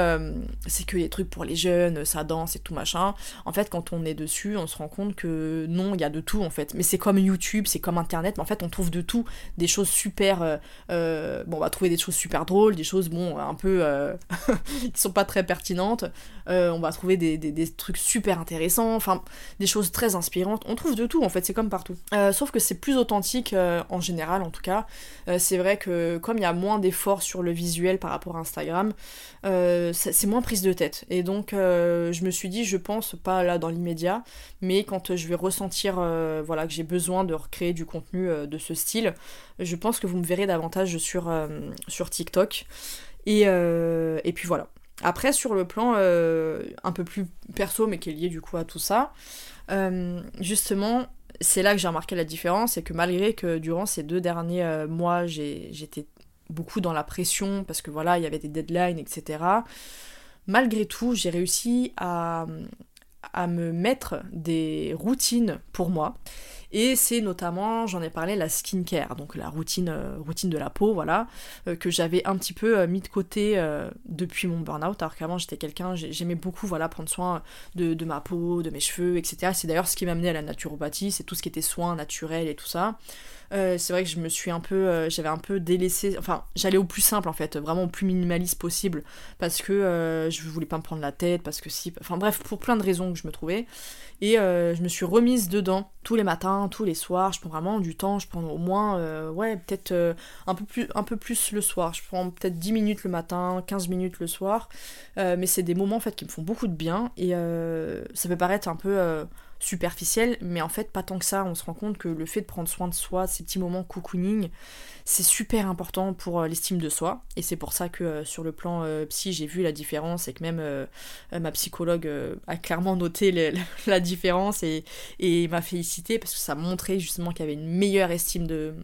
c'est que les trucs pour les jeunes, ça danse et tout machin. En fait, quand on est dessus, on se rend compte que non, il y a de tout en fait. Mais c'est comme YouTube, c'est comme internet, mais en fait, on trouve de tout, des choses super. Euh, euh, bon, on va trouver des choses super drôles, des choses, bon, un peu. Euh, qui sont pas très pertinentes. on va trouver des, trucs super intéressants, enfin, des choses très inspirantes. On trouve de tout, en fait, c'est comme partout. sauf que c'est plus authentique, en général, en tout cas. c'est vrai que, comme il y a moins d'efforts sur le visuel par rapport à Instagram, c'est moins prise de tête. Et donc, je me suis dit, je pense, pas là dans l'immédiat, mais quand je vais ressentir, voilà, que j'ai besoin de recréer du contenu de ce style. Je pense que vous me verrez davantage sur, euh, sur TikTok. Et, euh, et, puis voilà. Après, sur le plan euh, un peu plus perso, mais qui est lié du coup à tout ça, justement, c'est là que j'ai remarqué la différence, et que malgré que durant ces deux derniers mois, j'étais beaucoup dans la pression, parce que voilà, il y avait des deadlines, etc. Malgré tout, j'ai réussi à, à me mettre des routines pour moi. Et c'est notamment, j'en ai parlé, la skincare, donc la routine, euh, routine de la peau, voilà, euh, que j'avais un petit peu euh, mis de côté depuis mon burn-out, alors qu'avant j'étais quelqu'un, j'aimais beaucoup voilà, prendre soin de, de, ma peau, de mes cheveux, etc. C'est d'ailleurs ce qui m'a amené à la naturopathie, c'est tout ce qui était soins naturels et tout ça. Euh, c'est vrai que je me suis un peu, euh, j'avais un peu délaissé, enfin j'allais au plus simple en fait, vraiment au plus minimaliste possible, parce que euh, je voulais pas me prendre la tête, parce que si, enfin bref, pour plein de raisons que je me trouvais, et je me suis remise dedans tous les matins, tous les soirs, je prends vraiment du temps, je prends au moins, ouais, peut-être un, peu plus, un peu plus le soir, je prends peut-être 10 minutes le matin, 15 minutes le soir, mais c'est des moments en fait qui me font beaucoup de bien, et ça peut paraître un peu superficielle, mais en fait pas tant que ça. On se rend compte que le fait de prendre soin de soi, ces petits moments cocooning, c'est super important pour euh, l'estime de soi. Et c'est pour ça que euh, sur le plan euh, psy, j'ai vu la différence et que même ma psychologue a clairement noté la différence et, m'a félicité parce que ça montrait justement qu'il y avait une meilleure estime de,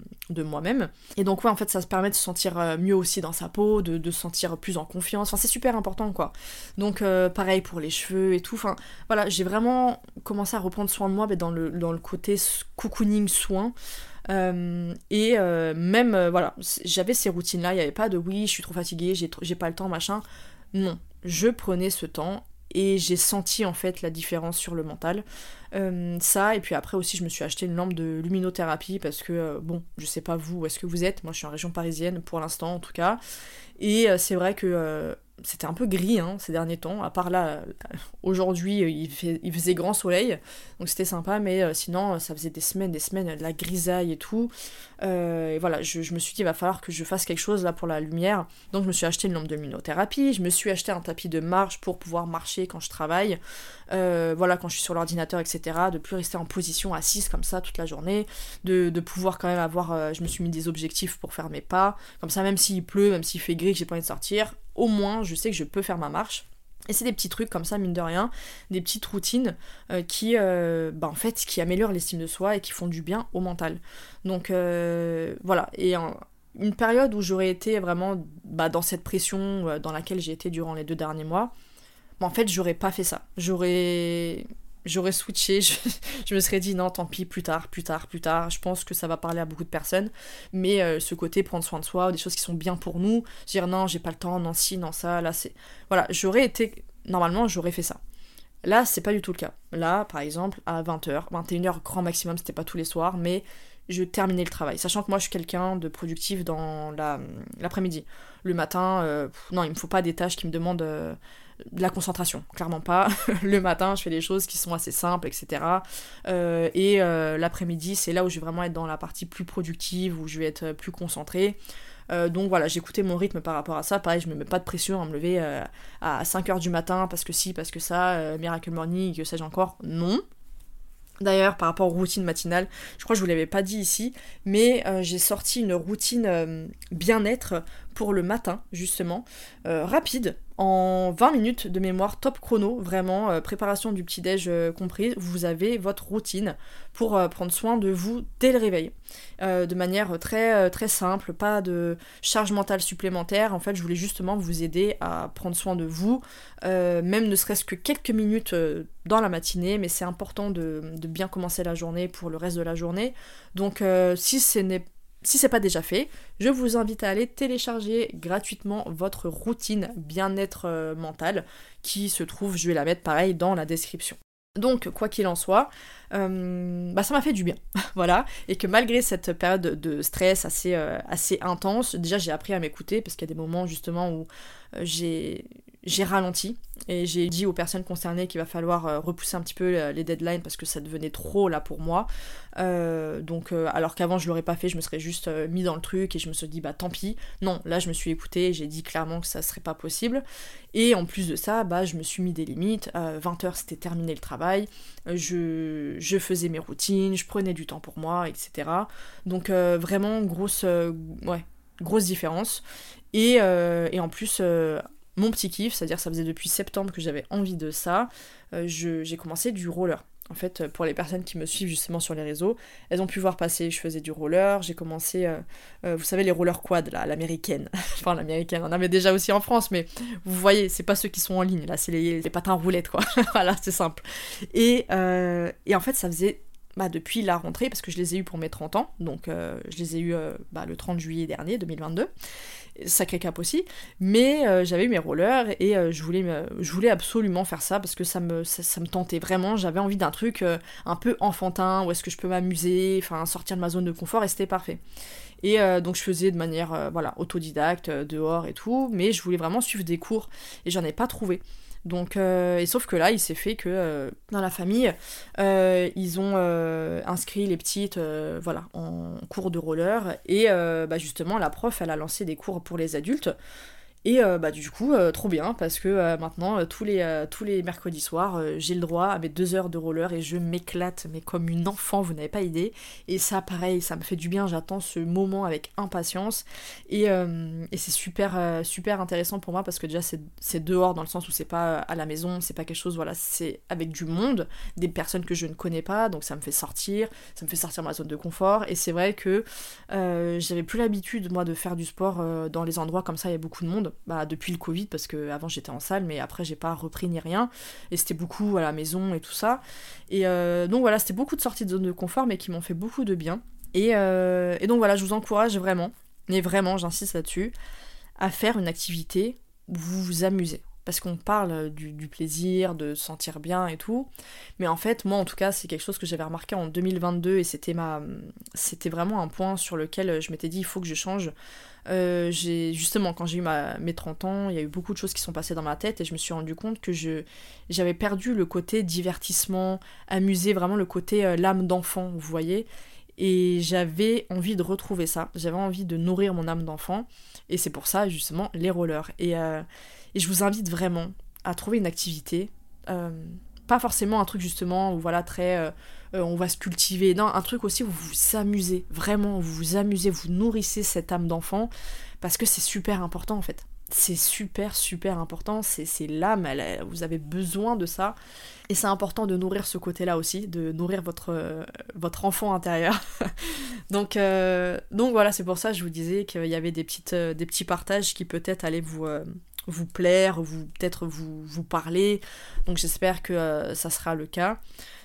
moi-même. Et donc ouais, en fait, ça se permet de se sentir mieux aussi dans sa peau, de, de se sentir plus en confiance. Enfin, c'est super important quoi. Donc pareil pour les cheveux et tout. Enfin, voilà, j'ai vraiment commencé à reprendre soin de moi mais dans, le, dans le côté cocooning soin. Et même, voilà, j'avais ces routines-là, il n'y avait pas de oui, je suis trop fatiguée, j'ai pas le temps, machin. Non, je prenais ce temps et j'ai senti en fait la différence sur le mental. Euh, ça, et puis après aussi, je me suis acheté une lampe de luminothérapie parce que, euh, bon, je sais pas vous où est-ce que vous êtes, moi je suis en région parisienne pour l'instant en tout cas, et euh, c'est vrai que c'était un peu gris hein, ces derniers temps, à part là, aujourd'hui il, il, faisait grand soleil, donc c'était sympa, mais sinon ça faisait des semaines, des semaines, de la grisaille et tout. et voilà, je, me suis dit, il va falloir que je fasse quelque chose là pour la lumière, donc je me suis acheté une lampe de luminothérapie, je me suis acheté un tapis de marche pour pouvoir marcher quand je travaille, voilà, quand je suis sur l'ordinateur, etc de plus rester en position assise comme ça toute la journée, de, pouvoir quand même avoir, euh, je me suis mis des objectifs pour faire mes pas, comme ça même s'il pleut, même s'il fait gris, que j'ai pas envie de sortir, au moins je sais que je peux faire ma marche. Et c'est des petits trucs comme ça, mine de rien, des petites routines euh, qui, euh, bah, en fait, qui améliorent l'estime de soi et qui font du bien au mental. Donc voilà, et une période où j'aurais été vraiment bah, dans cette pression dans laquelle j'ai été durant les deux derniers mois, bah, en fait, j'aurais pas fait ça. J'aurais j'aurais switché, je, me serais dit non, tant pis, plus tard, plus tard, plus tard. Je pense que ça va parler à beaucoup de personnes, mais euh, ce côté prendre soin de soi, des choses qui sont bien pour nous, dire non, j'ai pas le temps, non, si, non, ça, là, c'est. Voilà, j'aurais été. Normalement, j'aurais fait ça. Là, c'est pas du tout le cas. Là, par exemple, à 20h, 21h grand maximum, c'était pas tous les soirs, mais je terminais le travail. Sachant que moi, je suis quelqu'un de productif dans l'après-midi. le matin, euh, non, il me faut pas des tâches qui me demandent. Euh, la concentration, clairement pas. le matin, je fais des choses qui sont assez simples, etc. Euh, et euh, l'après-midi, c'est là où je vais vraiment être dans la partie plus productive, où je vais être plus concentrée. Euh, donc voilà, j'écoutais mon rythme par rapport à ça. Pareil, je me mets pas de pression à me lever à 5h du matin parce que si, parce que ça, Miracle Morning, que sais-je encore. Non. D'ailleurs, par rapport aux routines matinales, je crois que je vous l'avais pas dit ici, mais j'ai sorti une routine bien-être pour le matin, justement, rapide, en 20 minutes de mémoire top chrono, vraiment, euh, préparation du petit-déj euh, compris, vous avez votre routine pour euh, prendre soin de vous dès le réveil. de manière très, très simple, pas de charge mentale supplémentaire. En fait, je voulais justement vous aider à prendre soin de vous, même ne serait-ce que quelques minutes dans la matinée, mais c'est important de, bien commencer la journée pour le reste de la journée. Donc, si ce n'est si c'est pas déjà fait, je vous invite à aller télécharger gratuitement votre routine bien-être euh, mental qui se trouve, je vais la mettre pareil dans la description. Donc, quoi qu'il en soit, euh, bah ça m'a fait du bien, voilà, et que malgré cette période de stress assez, euh, assez intense, déjà j'ai appris à m'écouter parce qu'il y a des moments justement où j'ai j'ai ralenti et j'ai dit aux personnes concernées qu'il va falloir euh, repousser un petit peu euh, les deadlines parce que ça devenait trop là pour moi. Euh, donc alors qu'avant je l'aurais pas fait, je me serais juste mis dans le truc et je me suis dit bah tant pis. Non, là je me suis écoutée et j'ai dit clairement que ça serait pas possible. Et en plus de ça, bah je me suis mis des limites. 20h c'était terminé le travail. Je, je, faisais mes routines, je prenais du temps pour moi, etc. Donc vraiment grosse ouais, grosse différence. Et, et en plus mon petit kiff, c'est-à-dire ça faisait depuis septembre que j'avais envie de ça, euh, j'ai commencé du roller. En fait, pour les personnes qui me suivent justement sur les réseaux, elles ont pu voir passer, je faisais du roller, j'ai commencé, euh, euh, vous savez, les rollers quad, là, l'américaine. enfin, l'américaine, on en avait déjà aussi en France, mais vous voyez, c'est pas ceux qui sont en ligne, là, c'est les, patins roulettes, quoi. voilà, c'est simple. Et, et en fait, ça faisait bah, depuis la rentrée, parce que je les ai eus pour mes 30 ans, donc je les ai eus bah, le 30 juillet dernier, 2022 sacré cap aussi, mais euh, j'avais eu mes rollers et euh, je, voulais, absolument faire ça parce que ça me, ça, tentait vraiment, j'avais envie d'un truc euh, un peu enfantin, où est-ce que je peux m'amuser, enfin sortir de ma zone de confort et c'était parfait. Et donc je faisais de manière voilà autodidacte, dehors et tout, mais je voulais vraiment suivre des cours et j'en ai pas trouvé. Donc, euh, et sauf que là, il s'est fait que euh, dans la famille, euh, ils ont inscrit les petites voilà, en cours de roller. Et bah, justement, la prof, elle a lancé des cours pour les adultes. Et euh, bah du coup, euh, trop bien, parce que euh, maintenant, tous, les, tous les mercredis soirs, j'ai le droit à mes deux heures de roller et je m'éclate, mais comme une enfant, vous n'avez pas idée. Et ça, pareil, ça me fait du bien, j'attends ce moment avec impatience. Et, et c'est super, super intéressant pour moi, parce que déjà, c'est dehors, dans le sens où c'est pas à la maison, c'est pas quelque chose, voilà, c'est avec du monde, des personnes que je ne connais pas, donc ça me fait sortir, ça me fait sortir ma zone de confort. Et c'est vrai que j'avais plus l'habitude, moi, de faire du sport dans les endroits comme ça, il y a beaucoup de monde. Bah, depuis le Covid parce que avant j'étais en salle mais après j'ai pas repris ni rien. Et c'était beaucoup à la maison et tout ça. Et euh, donc voilà c'était beaucoup de sorties de zone de confort mais qui m'ont fait beaucoup de bien. Et, euh, et donc voilà je vous encourage vraiment mais vraiment j'insiste là-dessus à faire une activité où vous vous amusez parce qu'on parle du, plaisir, de se sentir bien et tout. Mais en fait, moi en tout cas, c'est quelque chose que j'avais remarqué en 2022 et c'était ma, c'était vraiment un point sur lequel je m'étais dit il faut que je change. Euh, j'ai justement quand j'ai eu ma, mes 30 ans, il y a eu beaucoup de choses qui sont passées dans ma tête et je me suis rendu compte que je j'avais perdu le côté divertissement, amusé, vraiment le côté euh, l'âme d'enfant, vous voyez. Et j'avais envie de retrouver ça. J'avais envie de nourrir mon âme d'enfant. Et c'est pour ça, justement, les rollers. Et, euh, et, je vous invite vraiment à trouver une activité. Euh, pas forcément un truc, justement, où voilà, très. Euh, euh, on va se cultiver. Non, un truc aussi où vous vous amusez. Vraiment, vous vous amusez, vous nourrissez cette âme d'enfant. Parce que c'est super important, en fait c'est super super important, c'est l'âme, vous avez besoin de ça. Et c'est important de nourrir ce côté-là aussi, de nourrir votre, votre enfant intérieur. donc, donc voilà, c'est pour ça que je vous disais qu'il y avait des, petites, des petits partages qui peut-être allaient vous, vous plaire, vous peut-être vous, vous parler. Donc j'espère que ça sera le cas.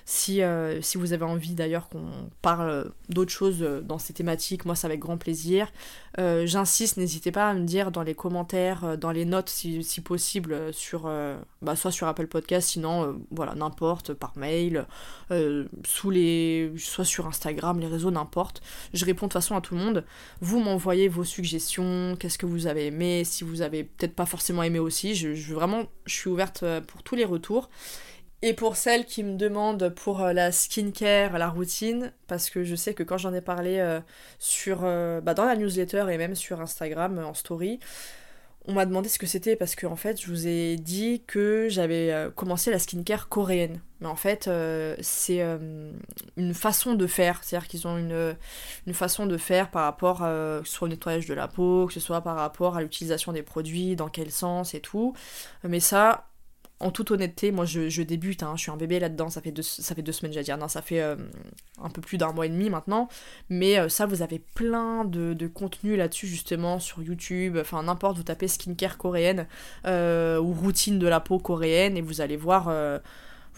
Si, euh, si vous avez envie d'ailleurs qu'on parle d'autres choses euh, dans ces thématiques, moi c'est avec grand plaisir. Euh, j'insiste, n'hésitez pas à me dire dans les commentaires, dans les notes si, possible, sur, bah, soit sur Apple Podcast, sinon voilà, n'importe, par mail, sous les, soit sur Instagram, les réseaux, n'importe. Je réponds de toute façon à tout le monde. Vous m'envoyez vos suggestions, qu'est-ce que vous avez aimé, si vous avez peut-être pas forcément aimé aussi. Vraiment, je suis ouverte pour tous les retours. Et pour celles qui me demandent pour euh, la skincare, la routine, parce que je sais que quand j'en ai parlé euh, sur, euh, bah, dans la newsletter et même sur Instagram en story, on m'a demandé ce que c'était parce que en fait je vous ai dit que j'avais commencé la skincare coréenne. Mais en fait c'est une façon de faire, c'est-à-dire qu'ils ont une, une, façon de faire par rapport soit au nettoyage de la peau, que ce soit par rapport à l'utilisation des produits, dans quel sens et tout. Mais ça, en toute honnêteté, moi je, débute, hein, je suis un bébé là-dedans, ça fait deux, ça fait deux semaines, j'allais dire, non, ça fait euh, un peu plus d'un mois et demi maintenant, mais euh, ça, vous avez plein de, de contenu là-dessus, justement, sur YouTube, enfin n'importe, vous tapez skincare coréenne euh, ou routine de la peau coréenne et vous allez voir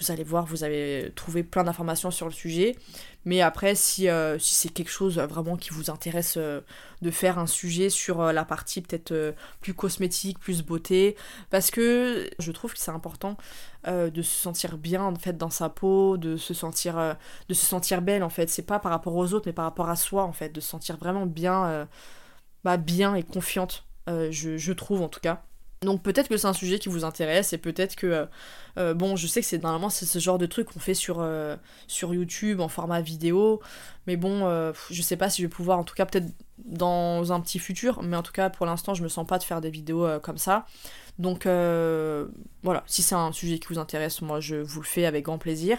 vous allez voir, vous avez trouvé plein d'informations sur le sujet. Mais après, si, euh, c'est quelque chose vraiment qui vous intéresse euh, de faire un sujet sur euh, la partie peut-être plus cosmétique, plus beauté, parce que je trouve que c'est important de se sentir bien en fait dans sa peau, de se sentir, de se sentir belle en fait. C'est pas par rapport aux autres, mais par rapport à soi en fait, de se sentir vraiment bien, bah, bien et confiante. Je trouve en tout cas. Donc peut-être que c'est un sujet qui vous intéresse et peut-être que euh, euh, bon je sais que c'est normalement c'est ce genre de truc qu'on fait sur, euh, YouTube en format vidéo. Mais bon je sais pas si je vais pouvoir en tout cas peut-être dans un petit futur. Mais en tout cas pour l'instant je me sens pas de faire des vidéos comme ça. Donc voilà. Si c'est un sujet qui vous intéresse moi je vous le fais avec grand plaisir.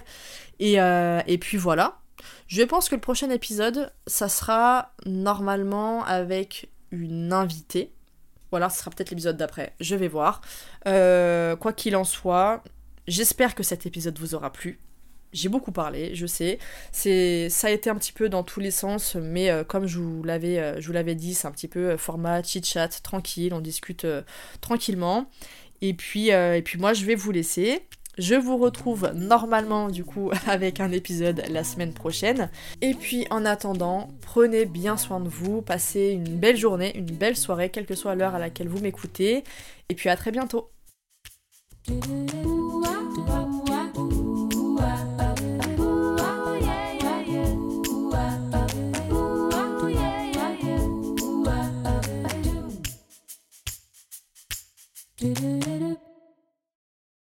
Et, et puis voilà. Je pense que le prochain épisode ça sera normalement avec une invitée voilà, ce sera peut-être l'épisode d'après, je vais voir. Euh, quoi qu'il en soit, j'espère que cet épisode vous aura plu. J'ai beaucoup parlé, je sais. C'est, ça a été un petit peu dans tous les sens, mais euh, comme je vous l'avais, euh, je vous l'avais dit, c'est un petit peu format chit chat, tranquille, on discute tranquillement. Et puis moi, je vais vous laisser. Je vous retrouve normalement du coup avec un épisode la semaine prochaine. Et puis en attendant, prenez bien soin de vous, passez une belle journée, une belle soirée, quelle que soit l'heure à laquelle vous m'écoutez. Et puis à très bientôt.